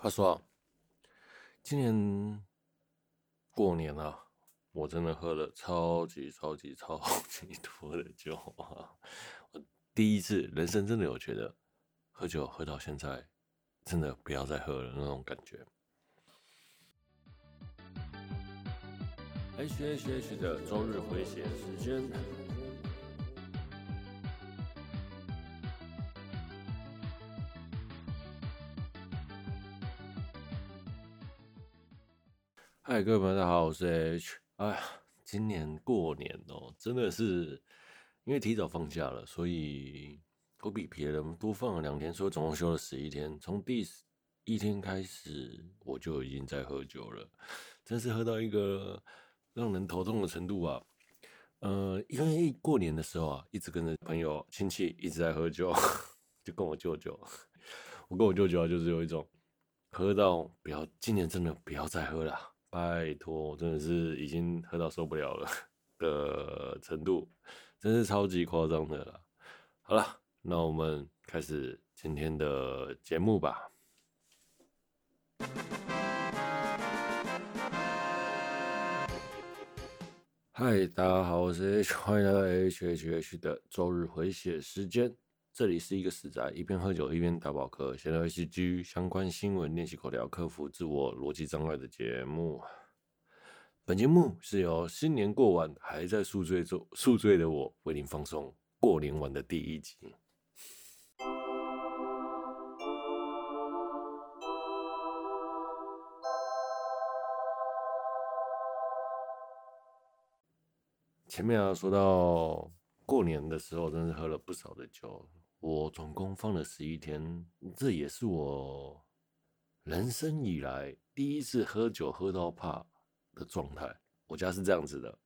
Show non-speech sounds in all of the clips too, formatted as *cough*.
话说，今年过年啊，我真的喝了超级超级超级多的酒啊！我第一次人生真的有觉得喝酒喝到现在，真的不要再喝了那种感觉。H H H 的周日回血时间。嗨，各位朋友，大家好，我是 H。哎呀，今年过年哦，真的是因为提早放假了，所以我比别人多放了两天，所以总共休了十一天。从第一天开始，我就已经在喝酒了，真是喝到一个。让人头痛的程度啊，呃，因为过年的时候啊，一直跟着朋友亲戚一直在喝酒，就跟我舅舅，我跟我舅舅啊，就是有一种喝到不要，今年真的不要再喝了，拜托，真的是已经喝到受不了了的程度，真是超级夸张的了。好了，那我们开始今天的节目吧。嗨，大家好，我是 H，欢迎来到 H H H 的周日回血时间。这里是一个死宅一边喝酒一边打宝课，闲聊一些相关新闻、练习口条、克服自我逻辑障碍的节目。本节目是由新年过完还在宿醉中宿醉的我为您放送过年完的第一集。前面啊，说到过年的时候，真是喝了不少的酒。我总共放了十一天，这也是我人生以来第一次喝酒喝到怕的状态。我家是这样子的：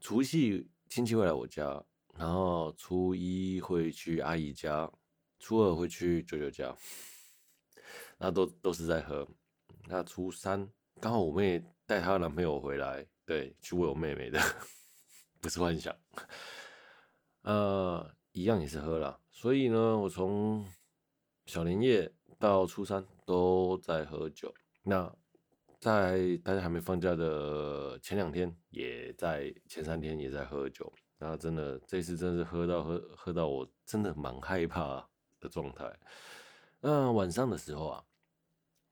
除夕亲戚会来我家，然后初一会去阿姨家，初二会去舅舅家，那都都是在喝。那初三刚好我妹带她男朋友回来，对，去喂我妹妹的。*laughs* 不是幻想，呃，一样也是喝了，所以呢，我从小年夜到初三都在喝酒。那在大家还没放假的前两天，也在前三天也在喝酒。那真的这次真是喝到喝喝到我真的蛮害怕的状态。那晚上的时候啊，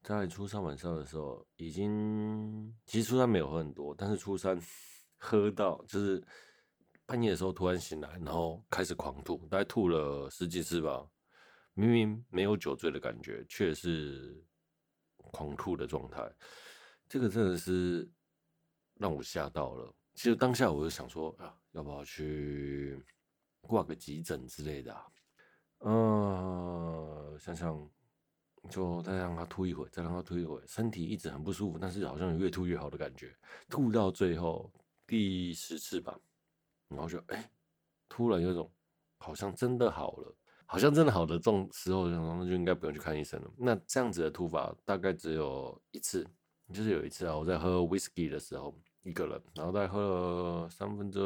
在初三晚上的时候，已经其实初三没有喝很多，但是初三。*laughs* 喝到就是半夜的时候突然醒来，然后开始狂吐，大概吐了十几次吧。明明没有酒醉的感觉，却是狂吐的状态。这个真的是让我吓到了。其实当下我就想说啊，要不要去挂个急诊之类的啊？呃，想想就再让他吐一会，再让他吐一会，身体一直很不舒服，但是好像越吐越好的感觉。吐到最后。第十次吧，然后就哎、突然有种好像真的好了，好像真的好的这种时候，然后就应该不用去看医生了。那这样子的突发大概只有一次，就是有一次啊，我在喝 whisky 的时候，一个人，然后大概喝了三分之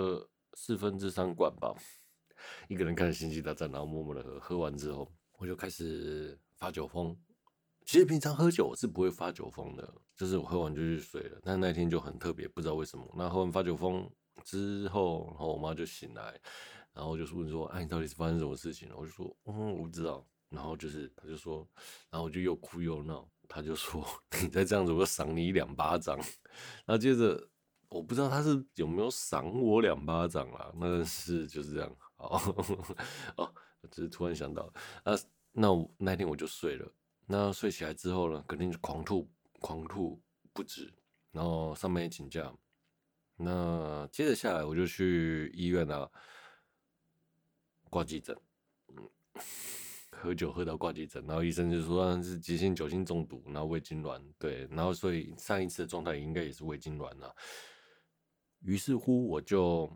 四分之三罐吧，一个人看《星际大战》，然后默默的喝，喝完之后我就开始发酒疯。其实平常喝酒我是不会发酒疯的，就是我喝完就去睡了。但那天就很特别，不知道为什么。那喝完发酒疯之后，然后我妈就醒来，然后就是问说：“哎，你到底是发生什么事情了？”我就说：“嗯，我不知道。”然后就是她就说，然后我就又哭又闹。她就说：“你再这样子，我就赏你一两巴掌。”然后接着我不知道她是有没有赏我两巴掌啦，那是就是这样。哦 *laughs* 哦，只是突然想到，啊，那我那天我就睡了。那睡起来之后呢，肯定是狂吐，狂吐不止，然后上面也请假。那接着下来，我就去医院啊，挂急诊。嗯，喝酒喝到挂急诊，然后医生就说是急性酒精中毒，然后胃痉挛。对，然后所以上一次的状态应该也是胃痉挛了。于是乎，我就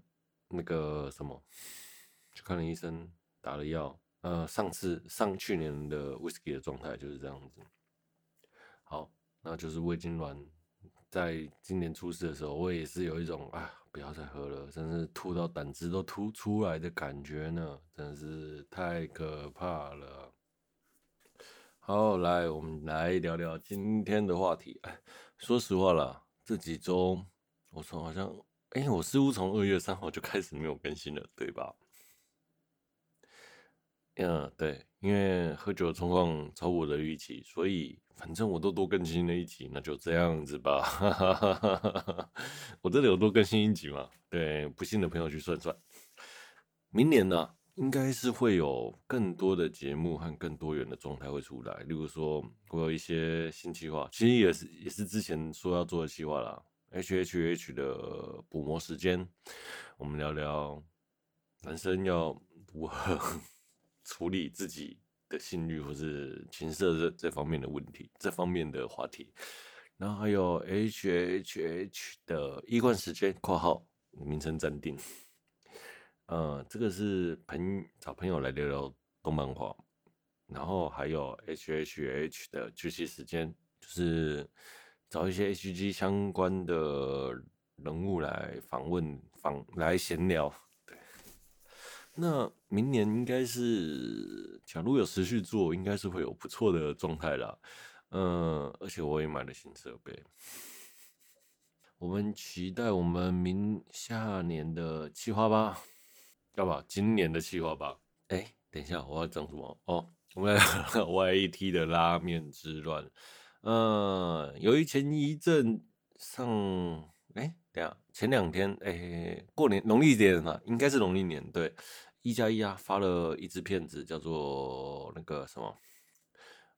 那个什么，去看了医生，打了药。呃，上次上去年的 whisky 的状态就是这样子。好，那就是胃痉挛，在今年初四的时候，我也是有一种啊，不要再喝了，真是吐到胆汁都吐出来的感觉呢，真是太可怕了。好，来，我们来聊聊今天的话题。说实话啦，这几周我从好像，哎、我似乎从二月三号就开始没有更新了，对吧？嗯，对，因为喝酒的状况超乎我的预期，所以反正我都多更新了一集，那就这样子吧。*laughs* 我这里有多更新一集嘛？对，不信的朋友去算算。明年呢？应该是会有更多的节目和更多元的状态会出来，例如说，我有一些新计划，其实也是也是之前说要做的计划啦。H H H 的补魔时间，我们聊聊男生要如何 *laughs* 处理自己的性欲或是情色这这方面的问题，这方面的话题。然后还有 H H H 的一贯时间（括号名称暂定）。呃，这个是朋找朋友来聊聊动漫画，然后还有 H H H 的剧情时间，就是找一些 H G 相关的人物来访问访来闲聊。那明年应该是，假如有持续做，应该是会有不错的状态啦。嗯、而且我也买了新设备，我们期待我们明下年的计划吧。要不今年的计划吧。哎、等一下，我要讲什么？哦，我们来 YAT 的拉面之乱。嗯，由于前一阵上，哎、等下前两天，哎、过年农历年嘛，应该是农历年。对，一加一啊，发了一支片子，叫做那个什么，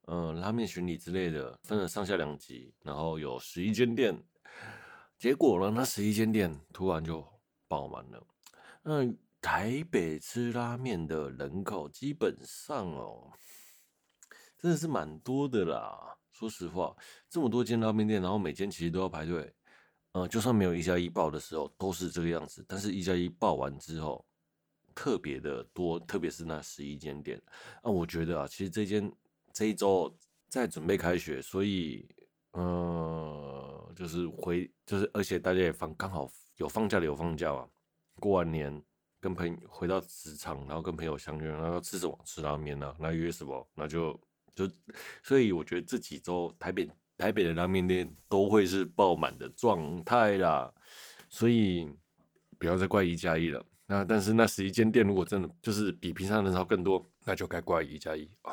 嗯，拉面巡礼之类的，分了上下两集，然后有十一间店。结果呢，那十一间店突然就爆满了。嗯。台北吃拉面的人口基本上哦，真的是蛮多的啦。说实话，这么多间拉面店，然后每间其实都要排队。呃，就算没有一加一报的时候，都是这个样子。但是，一加一报完之后，特别的多，特别是那十一间店。啊，我觉得啊，其实这间这一周在准备开学，所以，呃，就是回，就是而且大家也放，刚好有放假的有放假嘛，过完年。跟朋友回到职场，然后跟朋友相约，然后吃什么？吃拉面呢？那约什么？那就就，所以我觉得这几周台北台北的拉面店都会是爆满的状态啦。所以不要再怪一加一了。那但是那十一间店如果真的就是比平常人潮更多，那就该怪一加一啊。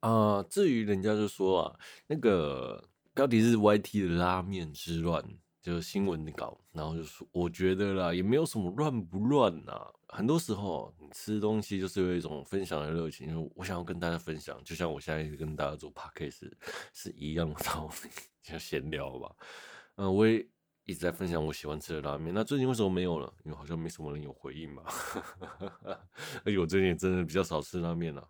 *laughs* 啊，至于人家就说啊，那个标题是 YT 的拉面之乱。就是新闻稿，然后就说，我觉得啦，也没有什么乱不乱呐。很多时候，你吃东西就是有一种分享的热情，就我想要跟大家分享，就像我现在跟大家做 podcast 是一样的道理，就闲聊吧。嗯，我也一直在分享我喜欢吃的拉面。那最近为什么没有了？因为好像没什么人有回应嘛。而且我最近也真的比较少吃拉面了。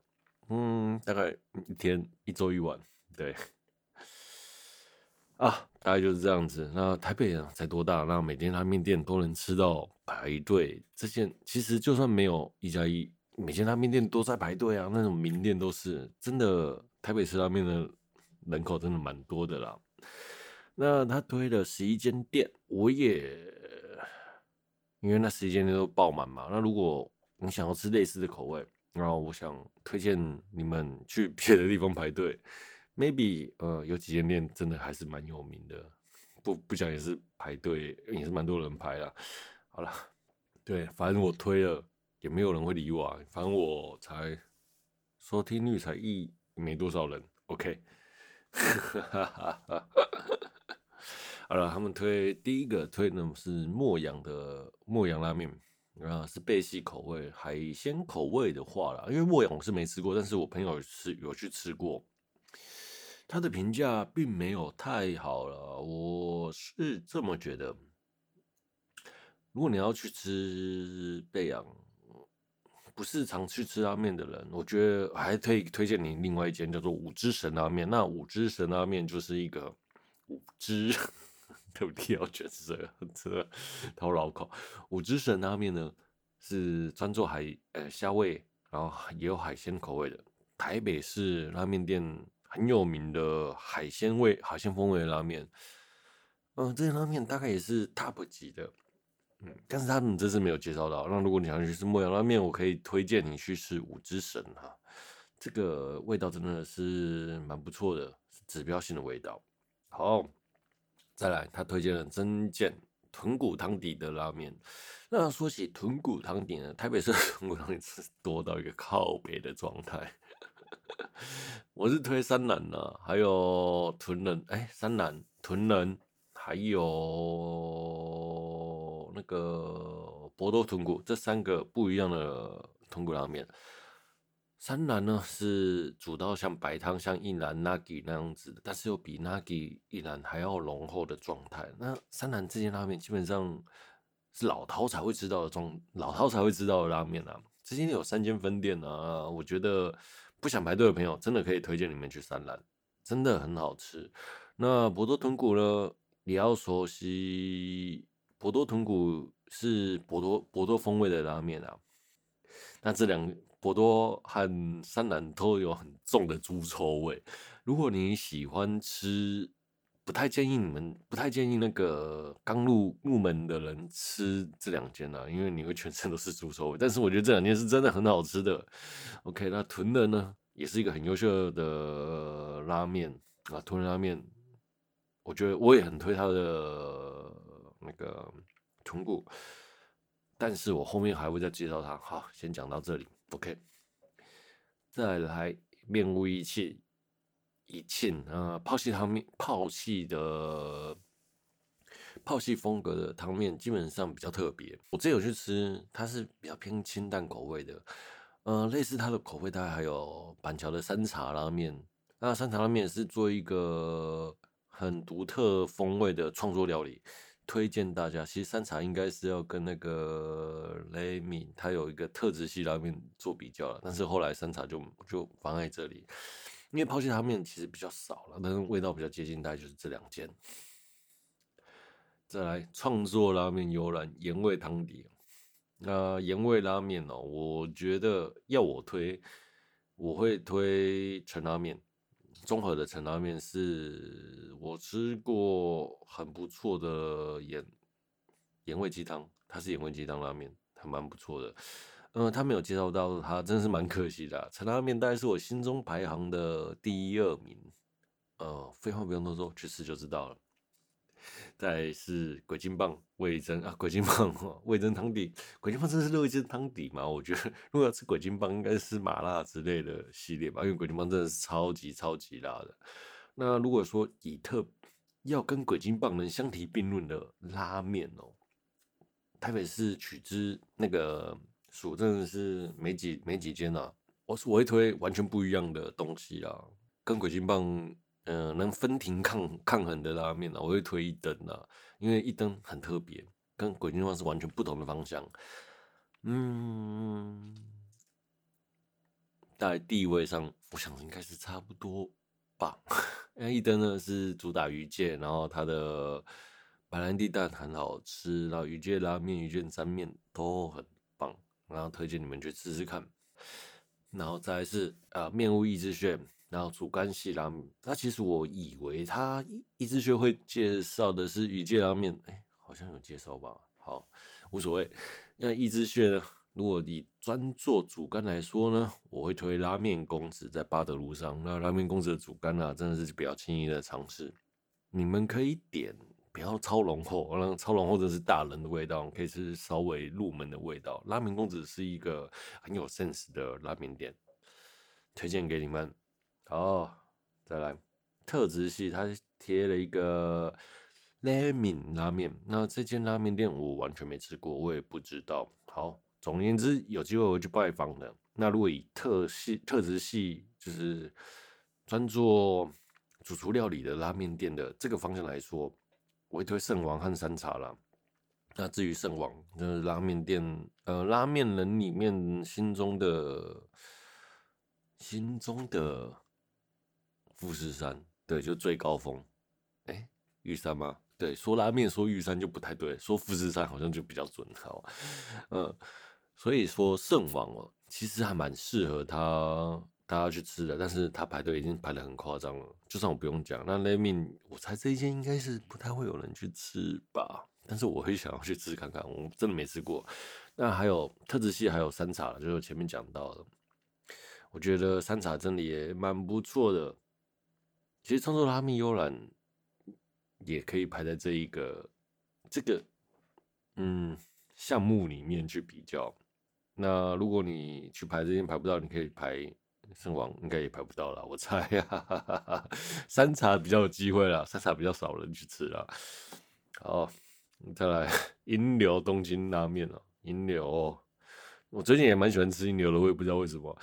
嗯，大概一天一周一碗，对。*laughs* 啊，大概就是这样子。那台北啊，才多大？那每天拉面店都能吃到排队，这件其实就算没有一加一，每间拉面店都在排队啊。那种名店都是真的，台北吃拉面的人口真的蛮多的啦。那他推了十一间店，我也因为那十一间店都爆满嘛。那如果你想要吃类似的口味，然后我想推荐你们去别的地方排队。Maybe 呃，有几间店真的还是蛮有名的，不不讲也是排队，也是蛮多人排啦。好了，对，反正我推了也没有人会理我啊，反正我才收听率才一没多少人，OK。*laughs* 好了，他们推第一个推的是末阳的末阳拉面啊，是贝系口味海鲜口味的话啦，因为末阳我是没吃过，但是我朋友是有去吃过。他的评价并没有太好了，我是这么觉得。如果你要去吃贝阳，不是常去吃拉面的人，我觉得还可以推荐你另外一间叫做五之神拉面。那五之神拉面就是一个五之，*laughs* 对不起，要卷舌，这个讨绕口。五之神拉面呢是专做海呃虾味，然后也有海鲜口味的台北市拉面店。很有名的海鲜味、海鲜风味的拉面，嗯，这些拉面大概也是 top 级的，嗯，但是他们这次没有介绍到。那如果你想去吃末阳拉面，我可以推荐你去吃五之神哈，这个味道真的是蛮不错的，是指标性的味道。好，再来，他推荐了真见豚骨汤底的拉面。那说起豚骨汤底呢，台北市的 *laughs* 豚骨汤底是多到一个靠北的状态。*laughs* 我是推山南啊，还有豚人，哎、欸，山南豚人，还有那个博多豚骨，这三个不一样的豚骨拉面。山南呢是煮到像白汤、像一兰 Nagi 那样子，但是又比 Nagi 一兰还要浓厚的状态。那山南这间拉面基本上是老饕才会知道的状，老饕才会知道的拉面啊。这间有三间分店啊，我觉得不想排队的朋友真的可以推荐你们去三兰，真的很好吃。那博多豚骨呢，你要熟悉博多豚骨是博多博多风味的拉面啊。那这两。博多和三兰都有很重的猪臭味。如果你喜欢吃，不太建议你们，不太建议那个刚入入门的人吃这两间啊，因为你会全身都是猪臭味。但是我觉得这两间是真的很好吃的。OK，那豚人呢，也是一个很优秀的拉面啊，豚人拉面，我觉得我也很推他的那个豚骨，但是我后面还会再介绍他。好，先讲到这里。OK，再来面屋一庆一庆啊，泡系汤面，泡系的泡系风格的汤面基本上比较特别。我之前有去吃，它是比较偏清淡口味的，呃，类似它的口味，大概还有板桥的山茶拉面。那山茶拉面是做一个很独特风味的创作料理。推荐大家，其实山茶应该是要跟那个雷米，它有一个特质系拉面做比较了，但是后来山茶就就放在这里，因为泡系拉面其实比较少了，但是味道比较接近，大概就是这两间。再来创作拉面悠然盐味汤底，那盐味拉面哦，我觉得要我推，我会推陈拉面。综合的陈拉面是我吃过很不错的盐盐味鸡汤，它是盐味鸡汤拉面，还蛮不错的。嗯，他没有介绍到他，真是蛮可惜的啊。陈拉面大概是我心中排行的第一二名。呃，废话不用多说，去吃就知道了。再是鬼金棒味噌啊，鬼金棒味噌汤底，鬼金棒真的是味噌汤底吗？我觉得如果要吃鬼金棒，应该是麻辣之类的系列吧，因为鬼金棒真的是超级超级辣的。那如果说以特要跟鬼金棒能相提并论的拉面哦，台北市取之那个数真的是没几没几间啊。我是我会推完全不一样的东西啊，跟鬼金棒。嗯、呃，能分庭抗抗衡的拉面呢，我会推一灯啊，因为一灯很特别，跟鬼金棒是完全不同的方向。嗯，在地位上，我想应该是差不多吧。*laughs* 因为一灯呢是主打鱼介，然后它的白兰地蛋很好吃，然后鱼介拉面、鱼介三面都很，然后推荐你们去试试看。然后再是啊，面屋一之炫。然后主干系拉面，那其实我以为他一之轩会介绍的是鱼介拉面，哎，好像有介绍吧？好，无所谓。那一之轩呢，如果你专做主干来说呢，我会推拉面公子在八德路上。那拉面公子的主干啊，真的是比较轻易的尝试。你们可以点，不要超浓厚，那超浓厚的是大人的味道，可以吃稍微入门的味道。拉面公子是一个很有 sense 的拉面店，推荐给你们。好，再来特质系，他贴了一个雷敏拉面。那这间拉面店我完全没吃过，我也不知道。好，总而言之，有机会我会去拜访的。那如果以特系特质系，就是专做主厨料理的拉面店的这个方向来说，我一推圣王和山茶啦。那至于圣王，就是拉面店，呃，拉面人里面心中的心中的。富士山，对，就最高峰。哎、玉山吗？对，说拉面说玉山就不太对，说富士山好像就比较准。好，嗯，所以说圣王哦，其实还蛮适合他大家去吃的，但是他排队已经排得很夸张了。就算我不用讲，那拉面我猜这一间应该是不太会有人去吃吧？但是我会想要去吃看看，我真的没吃过。那还有特制系，还有山茶，就是前面讲到的。我觉得山茶真的也蛮不错的。其实创作拉面悠然也可以排在这一个这个嗯项目里面去比较。那如果你去排这边排不到，你可以排圣王，应该也排不到了，我猜呀。山茶比较有机会啦，山茶比较少人去吃啦。好，再来银流东京拉面哦，银流，我最近也蛮喜欢吃银流的，我也不知道为什么。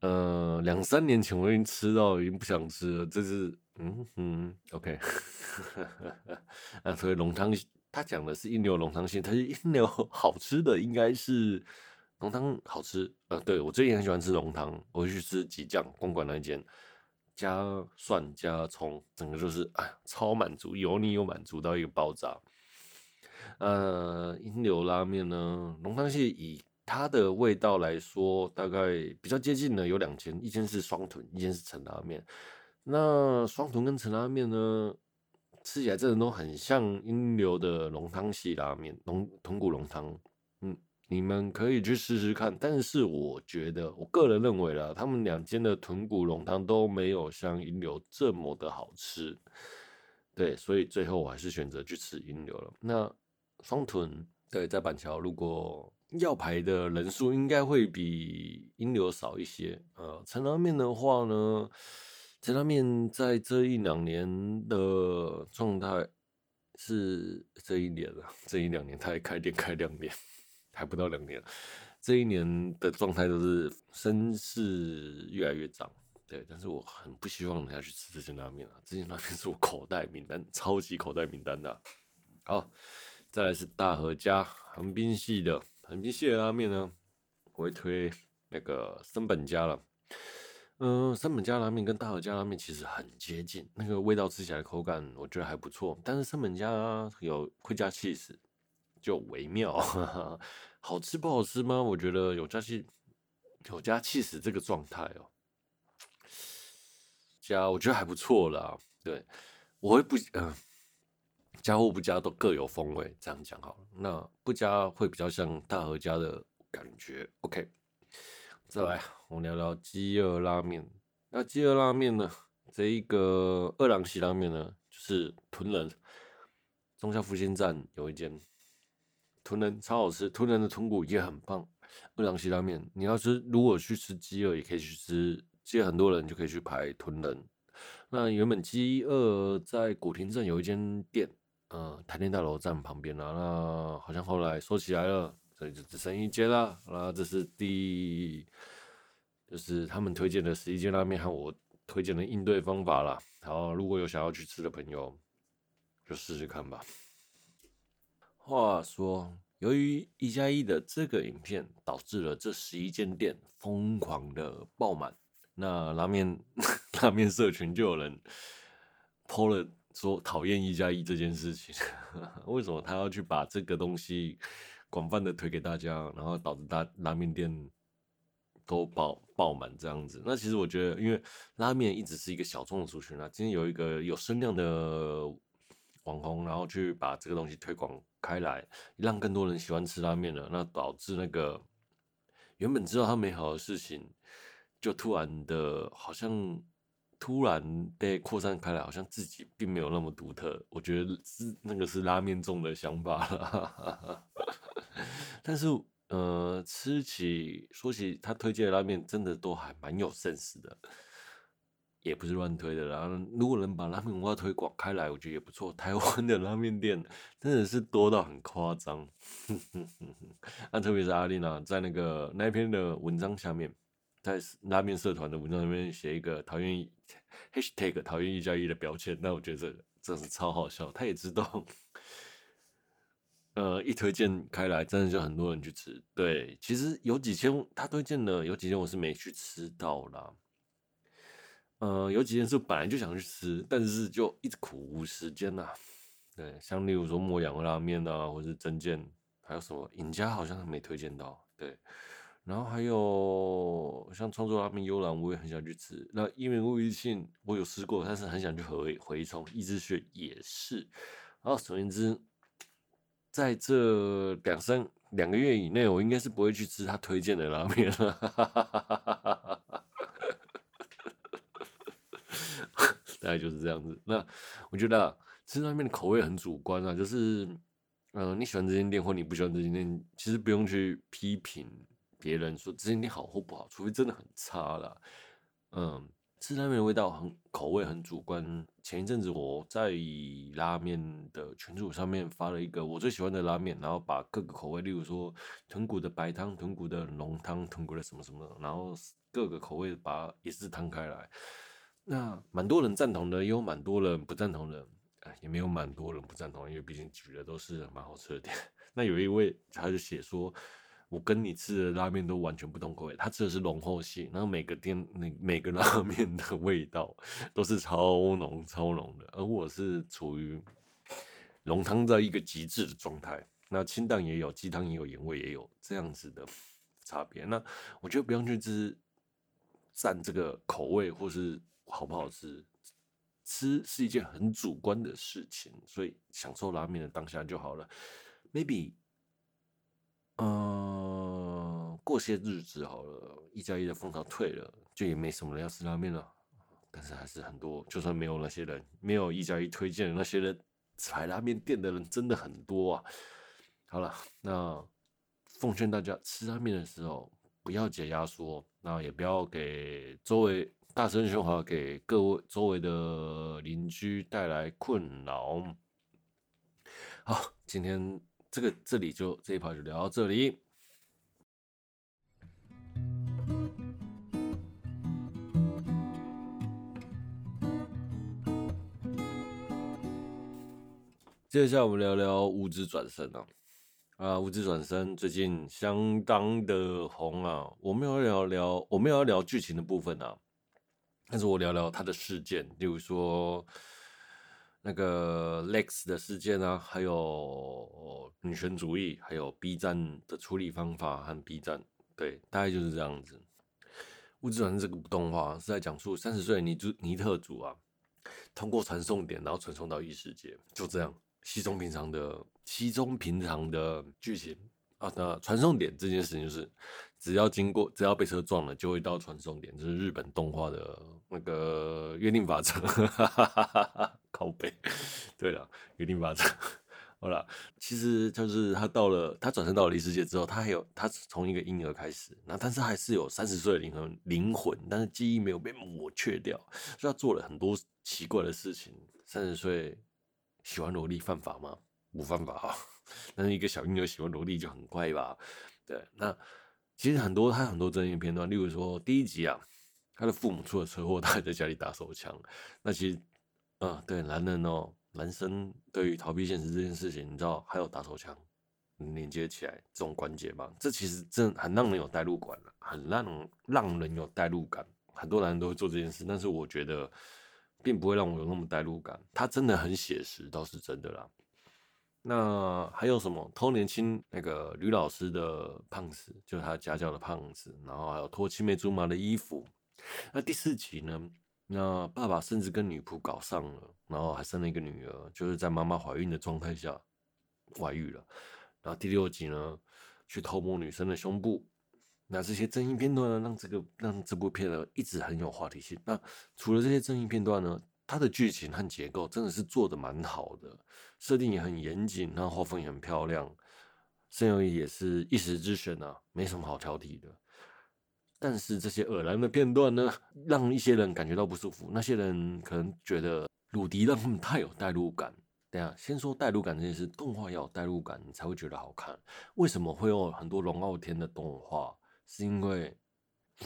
呃，两三年前我已经吃到，已经不想吃了。这是，嗯嗯，OK。*laughs* 啊，所以浓汤，他讲的是银流浓汤线，他是银流好吃的，应该是浓汤好吃。呃，对，我最近很喜欢吃浓汤，我去吃吉酱公馆那一间，加蒜加葱，整个就是哎，超满足，油腻又满足到一个爆炸。呃，银流拉面呢，浓汤系以。它的味道来说，大概比较接近的有两间，一间是双豚，一间是陈拉面。那双豚跟陈拉面呢，吃起来真的都很像银流的浓汤系拉面，浓豚骨浓汤。你们可以去试试看。但是我觉得，我个人认为啦，他们两间的豚骨浓汤都没有像银流这么的好吃。对，所以最后我还是选择去吃银流了。那双屯，对，在板桥，如果要排的人数应该会比银流少一些。呃，陈拉面的话呢，陈拉面在这一两年的状态是这一年了，这一两年他也开店开两年，还不到两年，这一年的状态都是声势越来越涨。对，但是我很不希望人家去吃这些拉面啊，这些拉面是我口袋名单，超级口袋名单的。好，再来是大和家横滨系的。横滨系的拉面呢，我会推那个森本家了。嗯、呃，森本家拉面跟大和家拉面其实很接近，那个味道吃起来口感我觉得还不错。但是森本家有会加 cheese，，就微妙。好吃不好吃吗？我觉得有加气有加气死这个状态哦，加我觉得还不错啦。对，我会不嗯。加或不加都各有风味，这样讲好了。那不加会比较像大和家的感觉。OK，再来我们聊聊饥饿拉面。那饥饿拉面呢？这一个二郎系拉面呢，就是屯人。忠孝复兴站有一间豚人，超好吃，豚人的豚骨也很棒。二郎西拉面，你要是如果去吃饥饿，也可以去吃。其实很多人就可以去排豚人。那原本饥饿在古亭镇有一间店。嗯，台电大楼站旁边了，那好像后来收起来了，所以就只剩一间了。那这是第，就是他们推荐的十一间拉面和我推荐的应对方法了。好，如果有想要去吃的朋友，就试试看吧。话说，由于一加一的这个影片，导致了这十一间店疯狂的爆满，那拉面 *laughs* 拉面社群就有人 po 了。说讨厌一加一这件事情，*laughs* 为什么他要去把这个东西广泛的推给大家，然后导致大拉面店都爆爆满这样子？那其实我觉得，因为拉面一直是一个小众的族群啊，今天有一个有声量的网红，然后去把这个东西推广开来，让更多人喜欢吃拉面了，那导致那个原本知道它美好的事情，就突然的好像。突然被扩散开来，好像自己并没有那么独特。我觉得是那个是拉面众的想法了。*laughs* 但是，呃，吃起说起他推荐的拉面，真的都还蛮有 sense 的，也不是乱推的啦。如果能把拉面文化推广开来，我觉得也不错。台湾的拉面店真的是多到很夸张。*laughs* 那特别是阿丽娜在那个那篇的文章下面。在拉面社团的文章里面写一个讨厌 hashtag 讨厌一加一的标签，那我觉得这真是超好笑。他也知道，呃，一推荐开来，真的就很多人去吃。对，其实有几千他推荐的，有几间我是没去吃到啦。呃，有几件事本来就想去吃，但是就一直苦无时间呐。对，像例如说莫阳拉面啊，或是真见，还有什么尹家好像没推荐到。对。然后还有像创作拉面悠然，我也很想去吃。那一鸣物语庆我有吃过，但是很想去回回冲。一之穴也是。然后总而言之，在这两三两个月以内，我应该是不会去吃他推荐的拉面了。*laughs* 大概就是这样子。那我觉得、吃拉面的口味很主观啊，就是嗯、你喜欢这间店或你不喜欢这间店，其实不用去批评别人说这间店好或不好，除非真的很差啦。嗯。吃拉面的味道很口味很主观。前一阵子我在拉面的群组上面发了一个我最喜欢的拉面，然后把各个口味，例如说豚骨的白汤、豚骨的浓汤、豚骨的什么什么，然后各个口味把也是摊开来。那蛮多人赞同的，也有蛮多人不赞同的，哎也没有蛮多人不赞同，因为毕竟举的都是蛮好吃的店。*laughs* 那有一位他就写说。我跟你吃的拉面都完全不同口味，他吃的是浓厚系，然后每个店那每个拉面的味道都是超浓超浓的，而我是处于浓汤在一个极致的状态，那清淡也有，鸡汤也有，盐味也有这样子的差别。那我觉得不用去吃占这个口味或是好不好吃，吃是一件很主观的事情，所以享受拉面的当下就好了。Maybe。嗯，过些日子好了，一加一的风潮退了，就也没什么人要吃拉面了。但是还是很多，就算没有那些人，没有一加一推荐的那些人，踩拉面店的人真的很多啊。好了，那奉劝大家吃拉面的时候不要解压缩，那也不要给周围大声喧哗，给各位周围的邻居带来困扰。好，今天。这个这里就这一趴就聊到这里。接下来我们聊聊无职转生啊，啊，无职转生最近相当的红啊。我没有聊聊，我没有要聊剧情的部分啊，但是我聊聊他的事件，例如说。那个 Lex 的事件啊，还有女权主义，还有 B 站的处理方法和 B 站，对，大概就是这样子。物质转生这个动画是在讲述三十岁尼朱尼特族啊，通过传送点，然后传送到异世界，就这样，稀松平常的稀松平常的剧情啊。那传送点这件事情就是。只要经过，只要被车撞了，就会到传送点。这、就是日本动画的那个约定法则，靠背。对了，约定法则。好了，其实就是他到了，他转身到了异世界之后，他还有他从一个婴儿开始，那但是还是有三十岁的灵魂，灵魂，但是记忆没有被抹去掉，所以他做了很多奇怪的事情。三十岁喜欢萝莉犯法吗？不犯法啊，*laughs* 但是一个小婴儿喜欢萝莉就很怪吧？对，那。其实很多他很多争议片段，例如说第一集啊，他的父母出了车祸，他还在家里打手枪。那其实，啊、对，男人哦，男生对于逃避现实这件事情，你知道还有打手枪连接起来这种关节吗？这其实真很让人有代入感，很让让人有代入感。很多男人都会做这件事，但是我觉得并不会让我有那么代入感。他真的很写实，倒是真的啦。那还有什么偷年轻那个吕老师的胖子，就是他家教的胖子，然后还有脱青梅竹马的衣服。那第四集呢？那爸爸甚至跟女仆搞上了，然后还生了一个女儿，就是在妈妈怀孕的状态下外遇了。然后第六集呢，去偷摸女生的胸部。那这些争议片段呢，让这个让这部片呢一直很有话题性。那除了这些争议片段呢？它的剧情和结构真的是做的蛮好的，设定也很严谨，然后画风也很漂亮，声优也是一时之选啊，没什么好挑剔的。但是这些恶男的片段呢，让一些人感觉到不舒服。那些人可能觉得鲁迪让他们太有代入感。等下先说代入感这件事，动画要有代入感，你才会觉得好看。为什么会有很多龙傲天的动画？是因为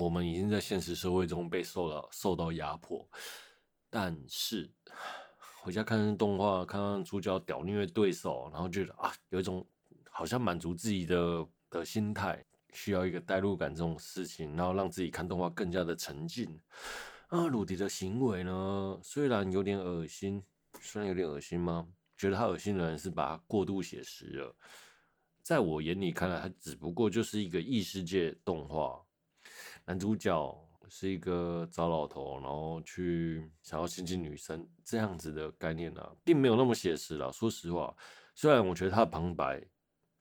我们已经在现实社会中被受到受到压迫。但是回家看动画，看看主角屌虐对手，然后觉得啊，有一种好像满足自己的的心态，需要一个代入感这种事情，然后让自己看动画更加的沉浸。啊，鲁迪的行为呢，虽然有点恶心，虽然有点恶心吗？觉得他恶心的人是把他过度写实了。在我眼里看来，他只不过就是一个异世界动画，男主角。是一个糟老头，然后去想要亲近女生这样子的概念呢、啊，并没有那么写实了。说实话，虽然我觉得他的旁白，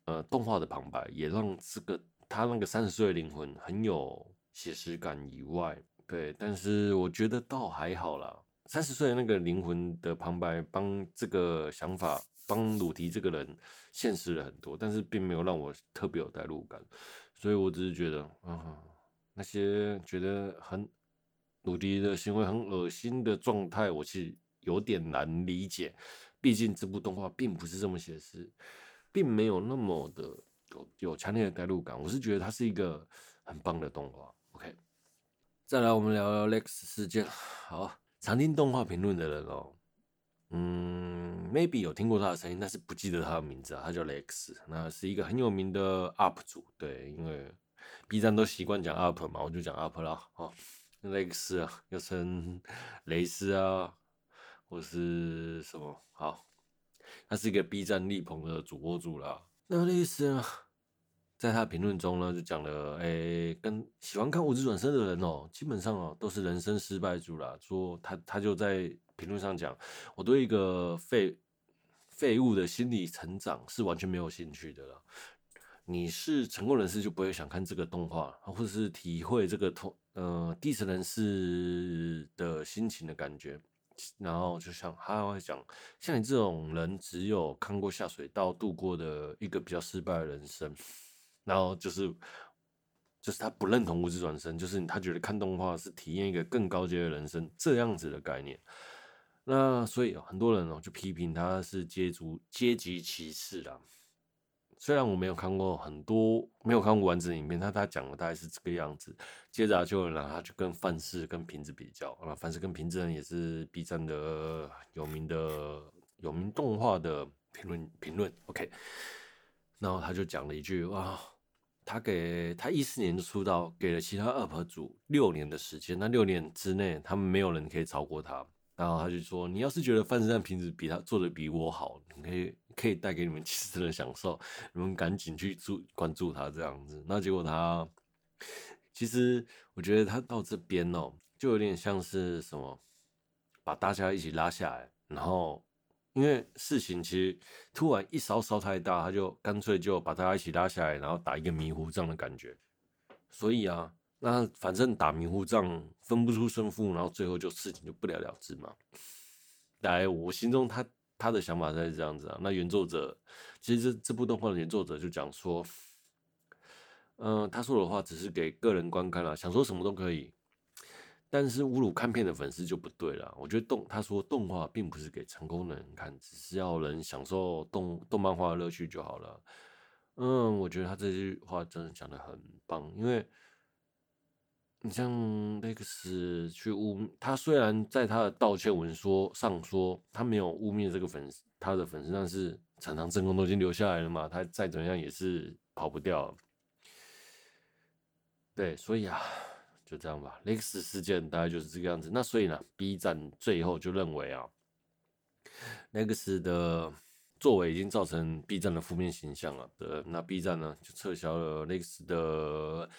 呃，动画的旁白也让这个他那个三十岁的灵魂很有写实感以外，对，但是我觉得倒还好啦。三十岁那个灵魂的旁白，帮这个想法，帮鲁迪这个人现实了很多，但是并没有让我特别有代入感，所以我只是觉得，啊，那些觉得很鲁迪的行为很恶心的状态，我是有点难理解，毕竟这部动画并不是这么写实，并没有那么的有有强烈的代入感，我是觉得它是一个很棒的动画。OK，再来我们聊聊 Lex 事件，好。常听动画评论的人哦，嗯，maybe 有听过他的声音，但是不记得他的名字啊。他叫 Lex，那是一个很有名的 UP 主，对，因为 B 站都习惯讲 UP 嘛，我就讲 UP 啦。哦，Lex 啊，又称雷丝啊，或是什么？好，他是一个 B 站力捧的主播主啦。那 Lex 啊。在他评论中呢，就讲了，哎、跟喜欢看物质转生的人哦、基本上哦、都是人生失败组啦。说他他就在评论上讲，我对一个废废物的心理成长是完全没有兴趣的啦。你是成功人士就不会想看这个动画，或者是体会这个同呃低层人士的心情的感觉。然后就像他会讲，像你这种人，只有看过下水道度过的一个比较失败的人生。然后就是，就是他不认同无职转生，就是他觉得看动画是体验一个更高阶的人生这样子的概念。那所以很多人哦就批评他是阶族阶级歧视啦。虽然我没有看过很多，没有看过完整影片，他他讲的大概是这个样子。接着就让他去跟范式跟瓶子比较啊，范式跟瓶子人也是 B 站的有名的有名动画的评论评论。OK。然后他就讲了一句啊，他给他一四年就出道，给了其他 UP 主六年的时间，那六年之内他们没有人可以超过他。然后他就说，你要是觉得范志汉平时比他做的比我好，你可以可以带给你们 *laughs* 其实的享受，你们赶紧去注关注他这样子。那结果他其实我觉得他到这边哦，就有点像是什么，把大家一起拉下来，然后。因为事情其实突然一烧烧太大，他就干脆就把大家一起拉下来，然后打一个迷糊仗的感觉。所以啊，那反正打迷糊仗分不出胜负，然后最后就事情就不了了之嘛。来，我心中他他的想法才是这样子啊。那原作者其实这这部动画的原作者就讲说，嗯、他说的话只是给个人观看了，想说什么都可以。但是侮辱看片的粉丝就不对了。我觉得动他说动画并不是给成功的人看，只是要人享受动动漫画的乐趣就好了。嗯，我觉得他这句话真的讲的很棒，因为你像 Lex 去污，他虽然在他的道歉文说上说他没有污蔑这个粉丝，他的粉丝，但是常常真空都已经留下来了嘛，他再怎么样也是跑不掉。对，所以啊。就这样吧，Lex 事件大概就是这个样子。那所以呢，B 站最后就认为啊，Lex 的作为已经造成 B 站的负面形象了。对，那 B 站呢就撤销了 Lex 的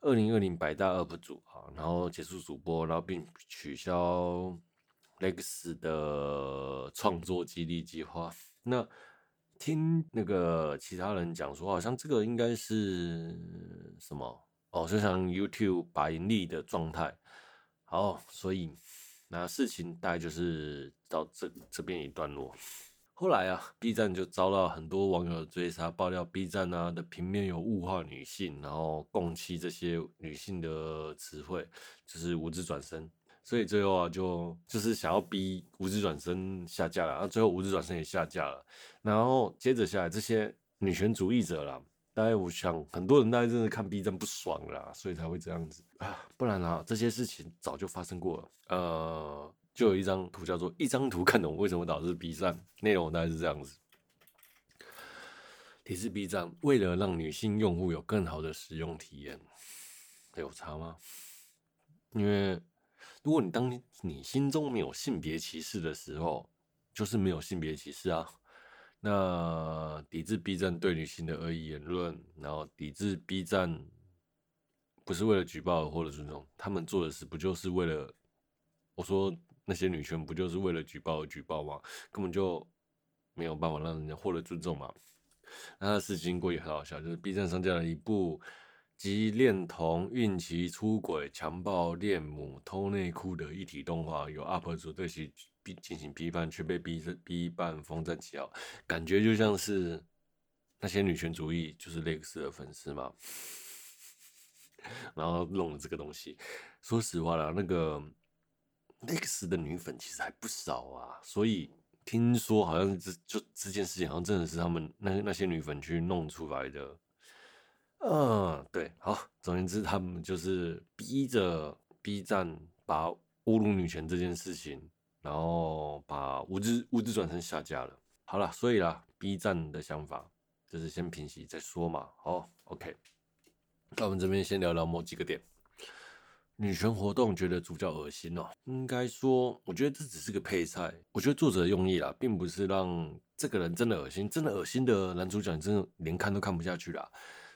二零二零百大 UP 主啊，然后结束主播，然后并取消 Lex 的创作激励计划。那听那个其他人讲说，好像这个应该是什么？哦，就像 YouTube 把盈利的状态，好，所以那事情大概就是到这这边一段落。后来啊，B 站就遭到很多网友的追杀，爆料 B 站啊的平面有物化女性，然后共妻这些女性的词汇，就是无知转生。所以最后啊，就就是想要逼无知转生下架了，然后最后无知转生也下架了。然后接着下来，这些女权主义者啦。大概我想，很多人大概真的看 B 站不爽啦，所以才会这样子啊，不然啊，这些事情早就发生过了。呃，就有一张图叫做“一张图看懂为什么导致 B 站”，内容大概是这样子：提示 B 站为了让女性用户有更好的使用体验，有差吗？因为如果你当你，心中没有性别歧视的时候，就是没有性别歧视啊。那抵制 B 站对女性的恶意言论，然后抵制 B 站不是为了举报或者尊重，他们做的事不就是为了？我说那些女权不就是为了举报而举报吗？根本就没有办法让人家获得尊重嘛。那他的事情过也很好笑，就是 B 站上架了一部集恋童、孕期出轨、强暴恋母、偷内裤的一体动画，有 UP 主对其进行批判，却被逼着逼办封战旗号，感觉就像是那些女权主义就是 Lex 的粉丝嘛，*laughs* 然后弄了这个东西。说实话啦，那个 Lex 的女粉其实还不少啊，所以听说好像这就这件事情，好像真的是他们那那些女粉去弄出来的。嗯，对，好，总而言之，他们就是逼着 B 站把侮辱女权这件事情，然后把无职无职转成下架了。好了，所以啦，B 站的想法就是先平息再说嘛。好，OK，那我们这边先聊聊某几个点。女权活动觉得主角恶心哦，应该说，我觉得这只是个配菜。我觉得作者的用意啦，并不是让这个人真的恶心，真的恶心的男主角，你真的连看都看不下去啦。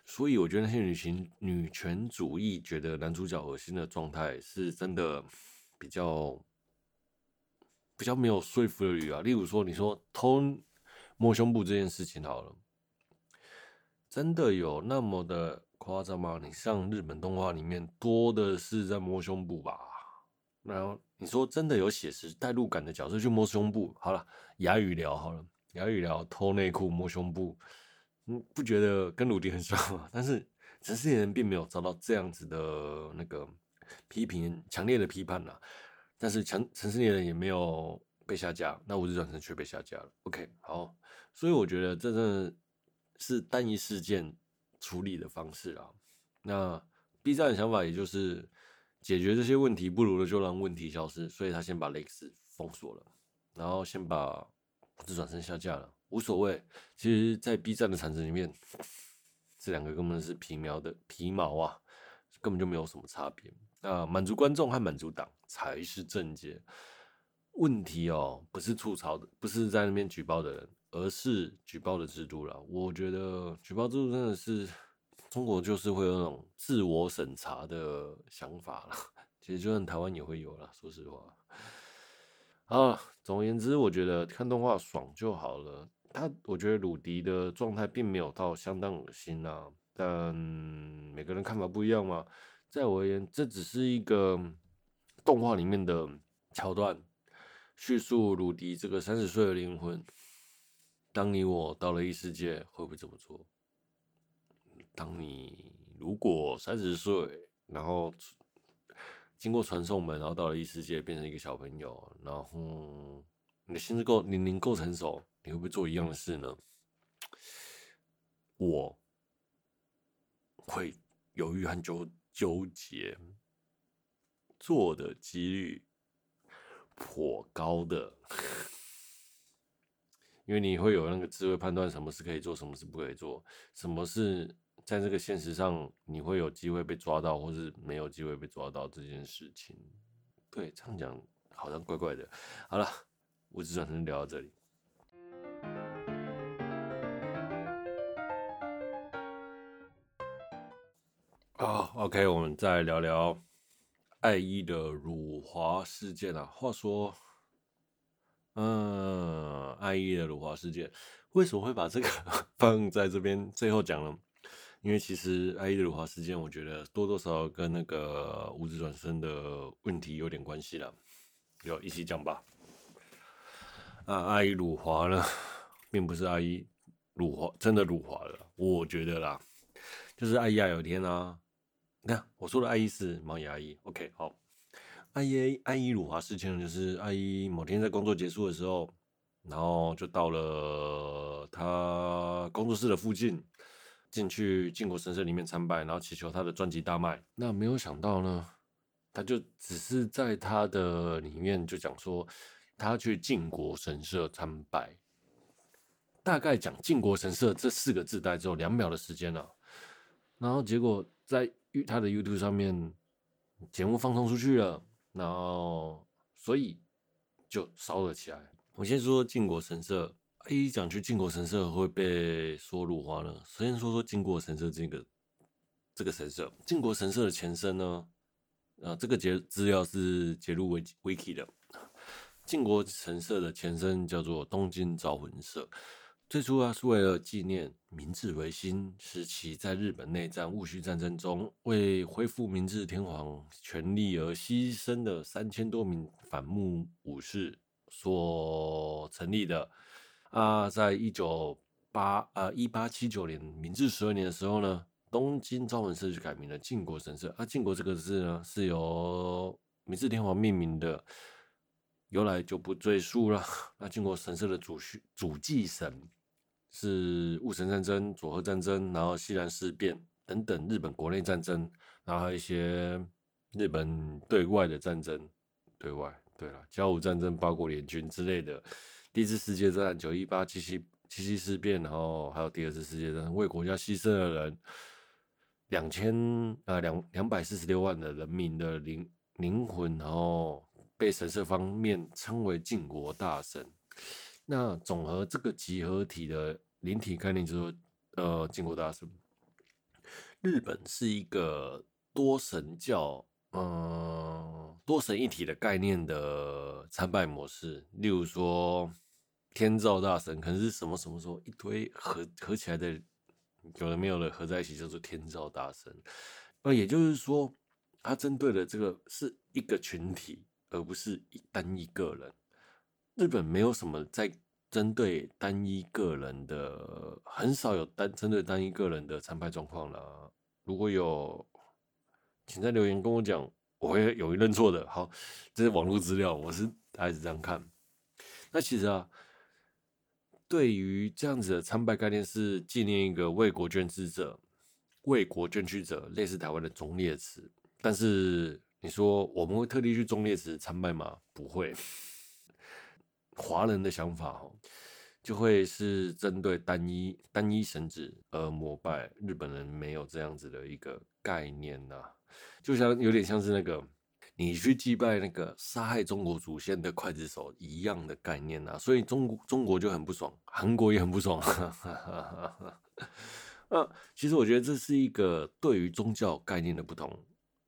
所以我觉得那些女权女权主义觉得男主角恶心的状态，是真的比较比较没有说服力啊。例如说，你说偷摸胸部这件事情好了，真的有那么的夸张吗？你像日本动画里面多的是在摸胸部吧？然后你说真的有写实代入感的角色去摸胸部？好了，哑语聊好了，哑语聊偷内裤摸胸部。嗯，不觉得跟鲁迪很像吗？*laughs* 但是城市猎人并没有遭到这样子的那个批评，强烈的批判啦。但是强城市猎人也没有被下架，那无职转生却被下架了。OK，好，所以我觉得这真的是单一事件处理的方式啊。那 B 站的想法也就是解决这些问题，不如的就让问题消失，所以他先把 Lex 封锁了，然后先把自转生下架了。无所谓，其实，在 B 站的产值里面，这两个根本是皮毛的皮毛啊，根本就没有什么差别。那满足观众和满足党才是正解。问题哦，不是吐槽的，不是在那边举报的人，而是举报的制度了。我觉得举报制度真的是中国就是会有那种自我审查的想法了。其实就算台湾也会有了，说实话。啊，总而言之，我觉得看动画爽就好了。他我觉得鲁迪的状态并没有到相当恶心啊，但每个人看法不一样嘛。在我而言，这只是一个动画里面的桥段，叙述鲁迪这个三十岁的灵魂。当你我到了异世界，会不会这么做？当你如果三十岁，然后经过传送门，然后到了异世界，变成一个小朋友，然后你的心智够年龄够成熟。你会不会做一样的事呢？我会犹豫和纠纠结，做的几率颇高的，因为你会有那个智慧判断，什么是可以做，什么是不可以做，什么是在这个现实上你会有机会被抓到，或是没有机会被抓到这件事情。对，这样讲好像怪怪的。好了，我只想先聊到这里。好，OK，我们再聊聊爱一的辱华事件啊。话说，嗯，爱一的辱华事件为什么会把这个 *laughs* 放在这边最后讲呢？因为其实爱一的辱华事件，我觉得多多少少跟那个无职转生的问题有点关系了。就一起讲吧。啊，爱一辱华呢，并不是爱一辱华，真的辱华了。我觉得啦，就是爱一啊，有一天啊。你看，我说的爱一是毛野爱一，OK，好。爱一爱一辱华事件就是爱一某天在工作结束的时候，然后就到了他工作室的附近，进去靖国神社里面参拜，然后祈求他的专辑大卖。那没有想到呢，他就只是在他的里面就讲说，他去靖国神社参拜，大概讲靖国神社这四个字，大概只有两秒的时间了，然后结果在。他的 YouTube 上面节目放送出去了，然后所以就烧了起来。我先说靖国神社，一讲去靖国神社会被说辱华呢。首先说说靖国神社这个这个神社，靖国神社的前身呢，啊，这个节资料是揭露 Wiki 的。靖国神社的前身叫做东京招魂社，最初啊是为了纪念明治维新时期在日本内战戊戌战争中为恢复明治天皇权力而牺牲的三千多名反幕武士所成立的啊，在一九八呃一八七九年明治十二年的时候呢，东京昭文社就改名了靖国神社啊，靖国这个字呢是由明治天皇命名的。由来就不赘述了。*laughs* 那靖国神社的主序主祭神是戊辰战争、佐贺战争，然后西南事变等等日本国内战争，然后还有一些日本对外的战争。对外，对了，甲午战争、八国联军之类的。第一次世界战、九一八七七七七事变，然后还有第二次世界战，为国家牺牲的人两千啊两两百四十六万的人民的灵灵魂，然后。被神社方面称为靖国大神，那总和这个集合体的灵体概念就是说，呃，靖国大神。日本是一个多神教，嗯、呃，多神一体的概念的参拜模式。例如说，天照大神可能是什么什么时候一堆合合起来的，有的没有的合在一起叫做天照大神。那也就是说，它针对的这个是一个群体。而不是一单一个人。日本没有什么在针对单一个人的，很少有单针对单一个人的参拜状况了。如果有，请在留言跟我讲，我会有一认错的。好，这是网络资料，我是大概是这样看。那其实啊，对于这样子的参拜概念，是纪念一个为国捐躯者、为国捐躯者，类似台湾的忠烈祠，但是。你说我们会特地去忠烈祠参拜吗？不会。华人的想法哦，就会是针对单一单一神祇而膜拜。日本人没有这样子的一个概念呐，就像有点像是那个你去祭拜那个杀害中国祖先的刽子手一样的概念呐。所以中国中国就很不爽，韩国也很不爽。啊，*laughs* 其实我觉得这是一个对于宗教概念的不同。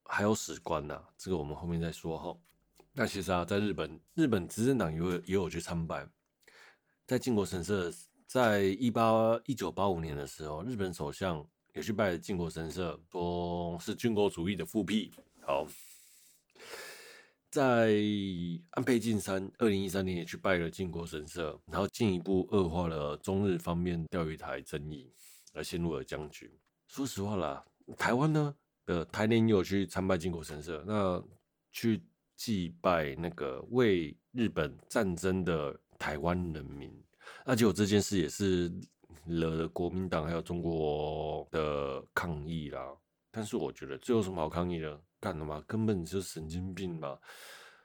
还有史官呐、啊，这个我们后面再说哈。那其实啊，在日本，日本执政党也有也有去参拜，在靖国神社，在一八一九八五年的时候，日本首相也去拜靖国神社，说是军国主义的复辟。好，在安倍晋三二零一三年也去拜了靖国神社，然后进一步恶化了中日方面钓鱼台争议，而陷入了僵局。说实话啦，台湾呢？的台联有去参拜靖国神社，那去祭拜那个为日本战争的台湾人民，那结果这件事也是惹了国民党还有中国的抗议啦。但是我觉得这有什么好抗议的？干的嘛？根本就是神经病吧！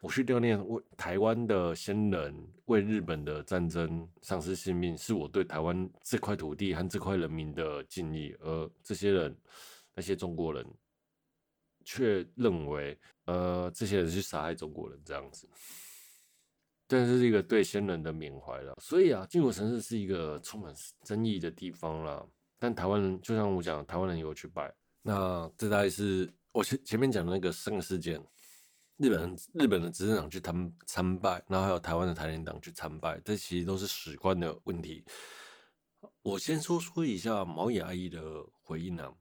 我去悼念为台湾的先人为日本的战争丧失性命，是我对台湾这块土地和这块人民的敬意，而这些人，那些中国人。却认为，呃，这些人去杀害中国人这样子，但是是一个对先人的缅怀了。所以啊，靖国神社是一个充满争议的地方啦。但台湾人，就像我讲，台湾人也有去拜。那这大概是我前前面讲的那个三个事件：日本日本的执政党去参参拜，然后还有台湾的台联党去参拜，这其实都是史观的问题。我先说说一下毛野阿姨的回应啊。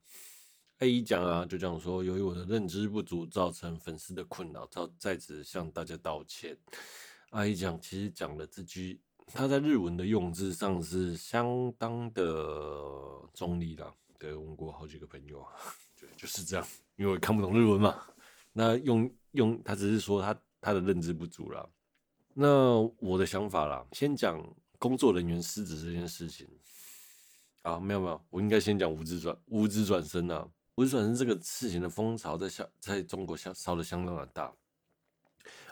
A 一讲啊，就讲说，由于我的认知不足，造成粉丝的困扰，在在此向大家道歉。阿姨讲，其实讲的这句，他在日文的用字上是相当的中立啦。对，问过好几个朋友，对，就是这样，因为我看不懂日文嘛。那用用，他只是说他他的认知不足啦。那我的想法啦，先讲工作人员失职这件事情啊，没有没有，我应该先讲无知转无知转身啊。无职转生这个事情的风潮在小在中国烧烧的相当的大。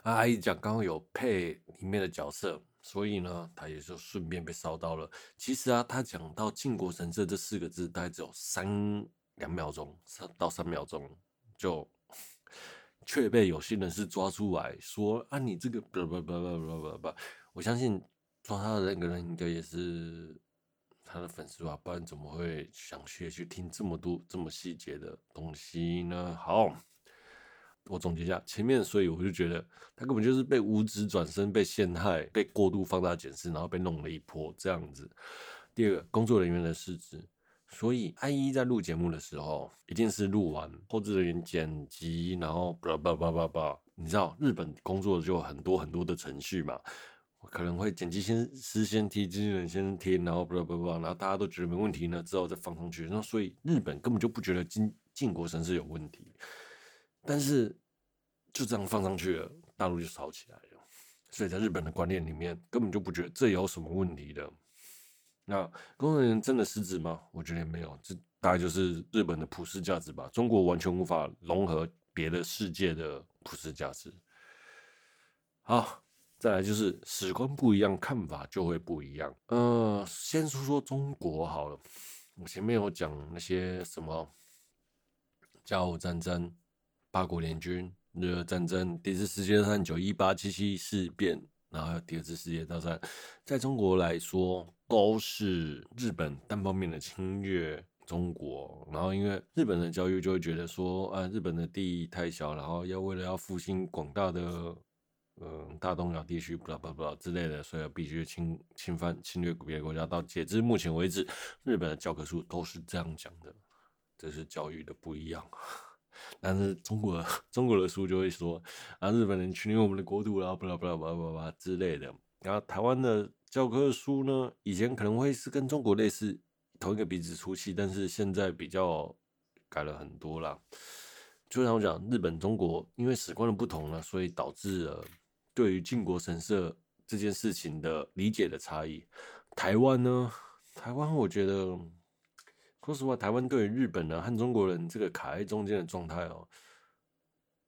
啊，阿姨讲刚好有配里面的角色，所以呢，他也就顺便被烧到了。其实啊，他讲到靖国神社这四个字，大概只有三两秒钟，三到三秒钟，就却被有些人是抓出来说啊，你这个不不不不不不不，我相信抓他的那个人应该也是。他的粉丝吧，不然怎么会想学去听这么多这么细节的东西呢？好，我总结一下前面，所以我就觉得他根本就是被无知转身、被陷害、被过度放大检视，然后被弄了一波这样子。第二个工作人员的失职。所以，I 一在录节目的时候，一定是录完后制人员剪辑，然后叭叭叭叭叭，你知道日本工作就有很多很多的程序嘛，可能会剪辑先师先听，经纪人先听，然后叭叭叭，然后大家都觉得没问题呢，之后再放上去。那所以日本根本就不觉得靖靖国神社有问题，但是就这样放上去了，大陆就吵起来了。所以在日本的观念里面，根本就不觉得这有什么问题的。那工作人员真的失职吗？我觉得也没有，这大概就是日本的普世价值吧。中国完全无法融合别的世界的普世价值。好，再来就是史观不一样，看法就会不一样。呃，先说说中国好了。我前面有讲那些什么甲午战争、八国联军、日俄战争、第一次世界大战、九一八、七七事变。然后第二次世界大战，在中国来说都是日本单方面的侵略中国。然后因为日本的教育就会觉得说，啊，日本的地太小，然后要为了要复兴广大的嗯大东亚地区，不啦不啦不啦之类的，所以必须侵侵犯侵略别的国家。到截至目前为止，日本的教科书都是这样讲的，这是教育的不一样。但是中国中国的书就会说啊，日本人侵略我们的国土，然后巴拉巴拉巴拉巴拉之类的。然后台湾的教科书呢，以前可能会是跟中国类似，同一个鼻子出气，但是现在比较改了很多啦。就像我讲，日本、中国因为史观的不同呢，所以导致了对于靖国神社这件事情的理解的差异。台湾呢，台湾我觉得。说实话，台湾对于日本人和中国人这个卡在中间的状态哦，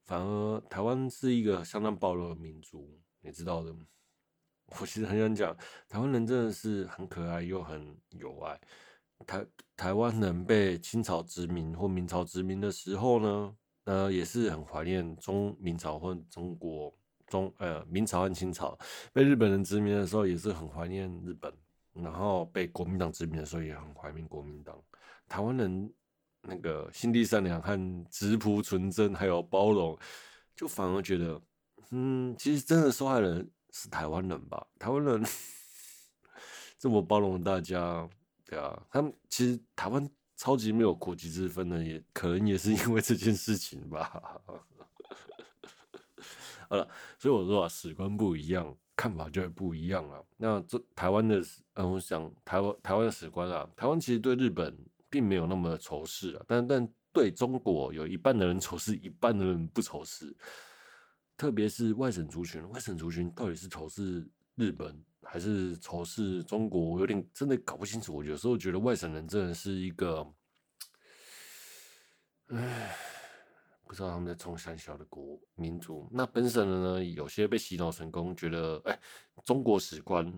反而台湾是一个相当包容的民族，你知道的。*laughs* 我其实很想讲，台湾人真的是很可爱又很有爱。台台湾人被清朝殖民或明朝殖民的时候呢，呃，也是很怀念中明朝或中国中呃明朝和清朝。被日本人殖民的时候，也是很怀念日本。然后被国民党殖民的时候，也很怀念国民党。台湾人那个心地善良和质朴纯真，还有包容，就反而觉得，嗯，其实真的受害人是台湾人吧？台湾人 *laughs* 这么包容大家，对啊，他们其实台湾超级没有国籍之分的，也可能也是因为这件事情吧。好了，所以我说啊，史观不一样。看法就会不一样啊。那这台湾的，嗯，我想台湾台湾的史观啊，台湾其实对日本并没有那么仇视啊，但但对中国有一半的人仇视，一半的人不仇视。特别是外省族群，外省族群到底是仇视日本还是仇视中国？我有点真的搞不清楚。我有时候觉得外省人真的是一个，唉。不知道他们在冲三小的国民族，那本省的呢？有些被洗脑成功，觉得哎，中国史观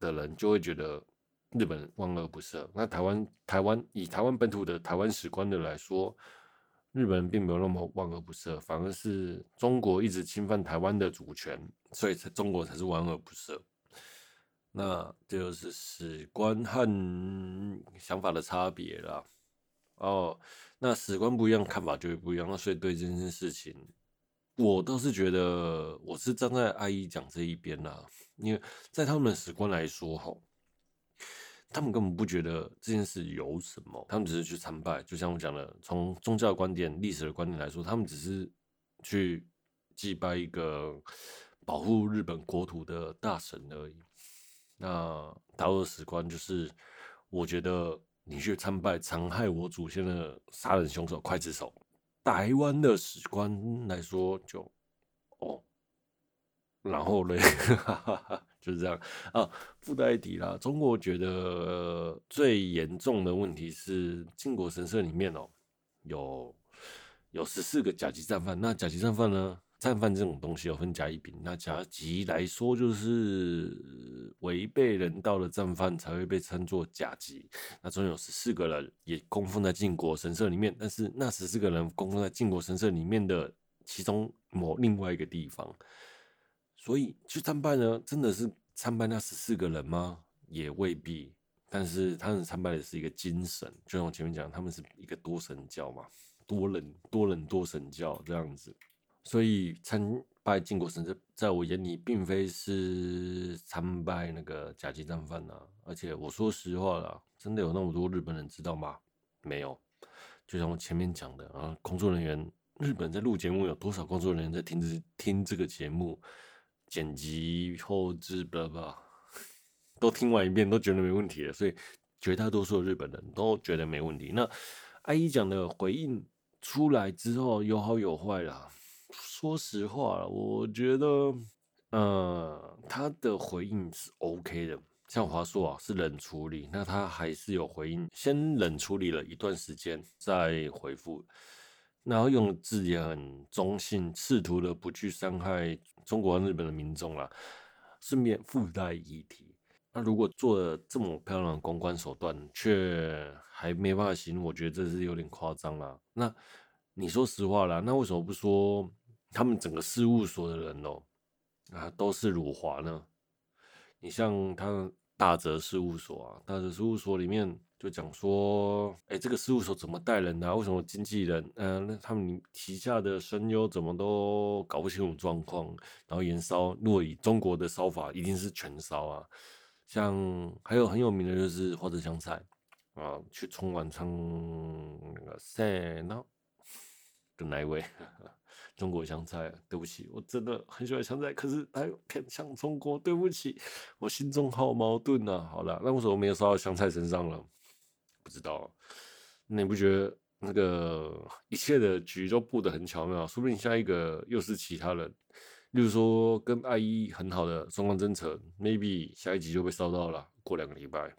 的人就会觉得日本万恶不赦。那台湾台湾以台湾本土的台湾史观的来说，日本人并没有那么万恶不赦，反而是中国一直侵犯台湾的主权，所以才中国才是万恶不赦。那这就是史观和想法的差别了。哦。那史观不一样，看法就会不一样。那所以对这件事情，我倒是觉得我是站在阿姨讲这一边啦。因为在他们的史观来说，哈，他们根本不觉得这件事有什么，他们只是去参拜。就像我讲的，从宗教观点、历史的观点来说，他们只是去祭拜一个保护日本国土的大神而已。那大陆的史观就是，我觉得。你去参拜残害我祖先的杀人凶手、刽子手。台湾的史官来说就，哦，然后嘞，*laughs* 就是这样啊。附带一提啦，中国觉得最严重的问题是靖国神社里面哦，有有十四个甲级战犯。那甲级战犯呢？战犯这种东西有分甲乙丙，那甲级来说就是违背人道的战犯才会被称作甲级。那总有十四个人也供奉在靖国神社里面，但是那十四个人供奉在靖国神社里面的其中某另外一个地方，所以去参拜呢，真的是参拜那十四个人吗？也未必。但是他们参拜的是一个精神，就像我前面讲，他们是一个多神教嘛，多人多人多神教这样子。所以参拜靖国神社，在我眼里并非是参拜那个甲级战犯呐。而且我说实话啦，真的有那么多日本人知道吗？没有。就像我前面讲的啊，工作人员，日本在录节目有多少工作人员在听这听这个节目，剪辑后制吧吧，都听完一遍都觉得没问题了，所以绝大多数的日本人都觉得没问题。那阿姨讲的回应出来之后，有好有坏啦。说实话，我觉得，呃，他的回应是 OK 的。像华硕啊，是冷处理，那他还是有回应，先冷处理了一段时间再回复，然后用字也很中性，试图的不去伤害中国和日本的民众啦，顺便附带议题。那如果做了这么漂亮的公关手段，却还没办法行，我觉得这是有点夸张了。那你说实话啦，那为什么不说他们整个事务所的人哦，啊，都是辱华呢？你像他大泽事务所啊，大泽事务所里面就讲说，哎、这个事务所怎么带人啊？为什么经纪人，嗯、那他们旗下的声优怎么都搞不清楚状况？然后延烧，如果以中国的烧法，一定是全烧啊。像还有很有名的就是花泽香菜啊，去冲晚唱那个《Say No》的那一位。中国香菜，对不起，我真的很喜欢香菜，可是他又偏向中国，对不起，我心中好矛盾呐、啊。好了，那为什么没有烧到香菜身上了？不知道，那你不觉得那个一切的局都布得很巧妙？说不定下一个又是其他人，例如说跟爱一很好的双方真诚，maybe 下一集就被烧到了，过两个礼拜。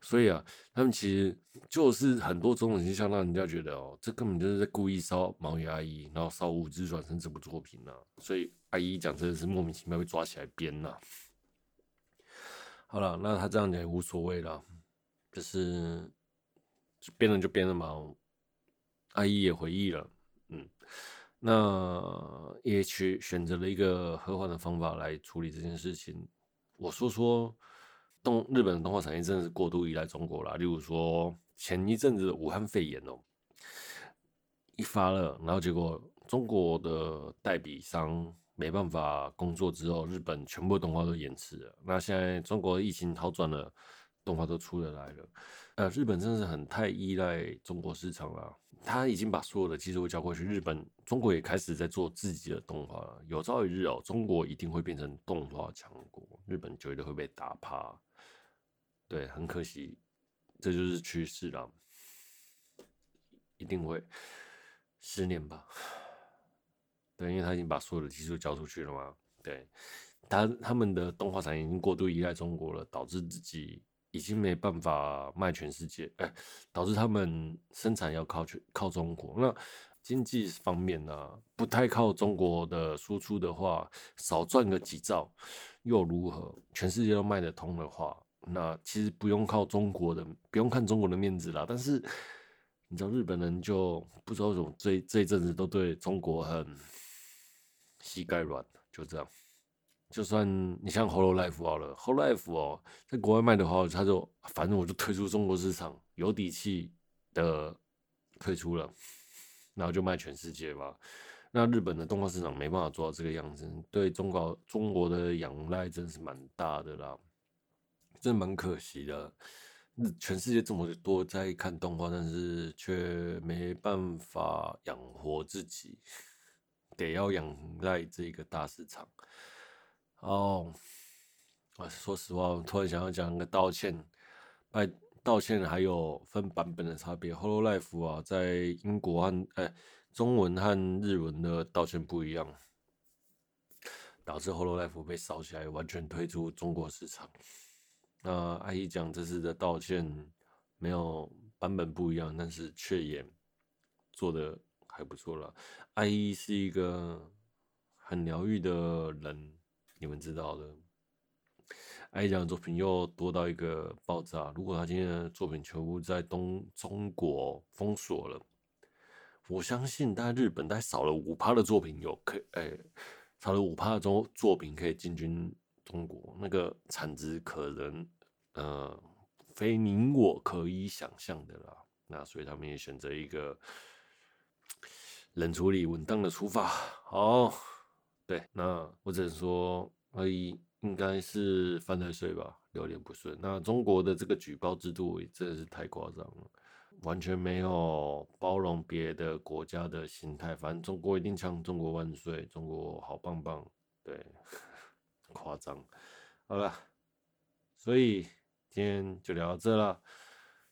所以啊，他们其实就是很多种种现象，让人家觉得哦，这根本就是在故意烧毛野阿姨，然后烧《无职转生》这部作品呢、所以阿姨讲真的是莫名其妙被抓起来编了。好了，那他这样讲也无所谓了，就是就编了就编了嘛。阿姨也回忆了，嗯，那也去选择了一个和缓的方法来处理这件事情。我说说。动日本的动画产业真的是过度依赖中国了，例如说前一阵子的武汉肺炎哦、一发了，然后结果中国的代理商没办法工作之后，日本全部动画都延迟了。那现在中国疫情好转了，动画都出得来了。呃，日本真的是很太依赖中国市场了，他已经把所有的技术交过去，日本、中国也开始在做自己的动画了。有朝一日哦、中国一定会变成动画强国，日本绝对会被打趴。对，很可惜，这就是趋势了，一定会十年吧。对，因为他已经把所有的技术交出去了嘛。对，他他们的动画产业已经过度依赖中国了，导致自己已经没办法卖全世界，哎，导致他们生产要靠全靠中国。那经济方面呢、不太靠中国的输出的话，少赚个几兆又如何？全世界都卖得通的话。那其实不用靠中国的，不用看中国的面子啦。但是你知道日本人就不知道为什么这这一阵子都对中国很膝盖软，就这样。就算你像 Hololive 好了，Hololive 哦，在国外卖的话，他就反正我就退出中国市场，有底气的退出了，然后就卖全世界吧。那日本的动画市场没办法做到这个样子，对中国中国的仰赖真是蛮大的啦。真蛮可惜的，全世界这么多在看动画，但是却没办法养活自己，得要仰赖这个大市场。哦，啊，说实话，我突然想要讲个道歉，拜道歉还有分版本的差别。Hololive 啊，在英国和哎中文和日文的道歉不一样，导致 Hololive 被烧起来，完全退出中国市场。那阿姨讲这次的道歉没有版本不一样，但是却也做的还不错了。阿姨是一个很疗愈的人，你们知道的。阿姨讲的作品又多到一个爆炸。如果他今天的作品全部在东中国封锁了，我相信大日本大概少了五趴的作品有可哎、少了五趴的中作品可以进军中国，那个产值可能。呃，非你我可以想象的啦。那所以他们也选择一个冷处理，稳当的出发。好，对，那我只能说，而已，应该是犯太岁吧，有点不顺。那中国的这个举报制度真的是太夸张了，完全没有包容别的国家的心态。反正中国一定强，中国万岁，中国好棒棒。对，夸张。好了，所以今天就聊到这了。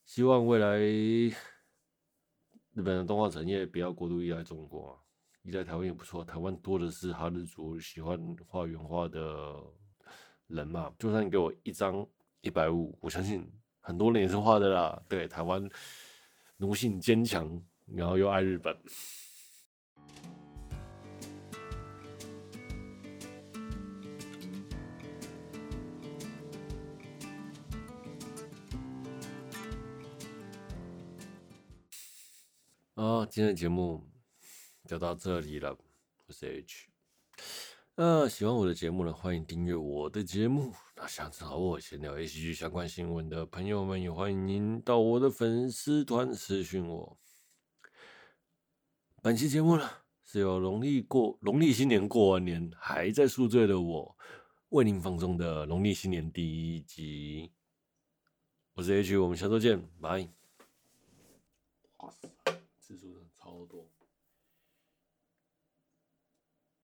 希望未来日本的动画产业不要过度依赖中国。依赖台湾也不错，台湾多的是哈日族喜欢画原画的人嘛。就算你给我一张一百五，我相信很多人也是画的啦。对，台湾奴性坚强，然后又爱日本。好，今天的节目。就到这里了，我是 H。那喜欢我的节目呢，欢迎订阅我的节目。那想找我闲聊 H G 相关新闻的朋友们，也欢迎您到我的粉丝团私讯我。本期节目呢，是由农历过农历新年过完年还在宿醉的我为您放送的农历新年第一集。我是 H，我们下周见，拜。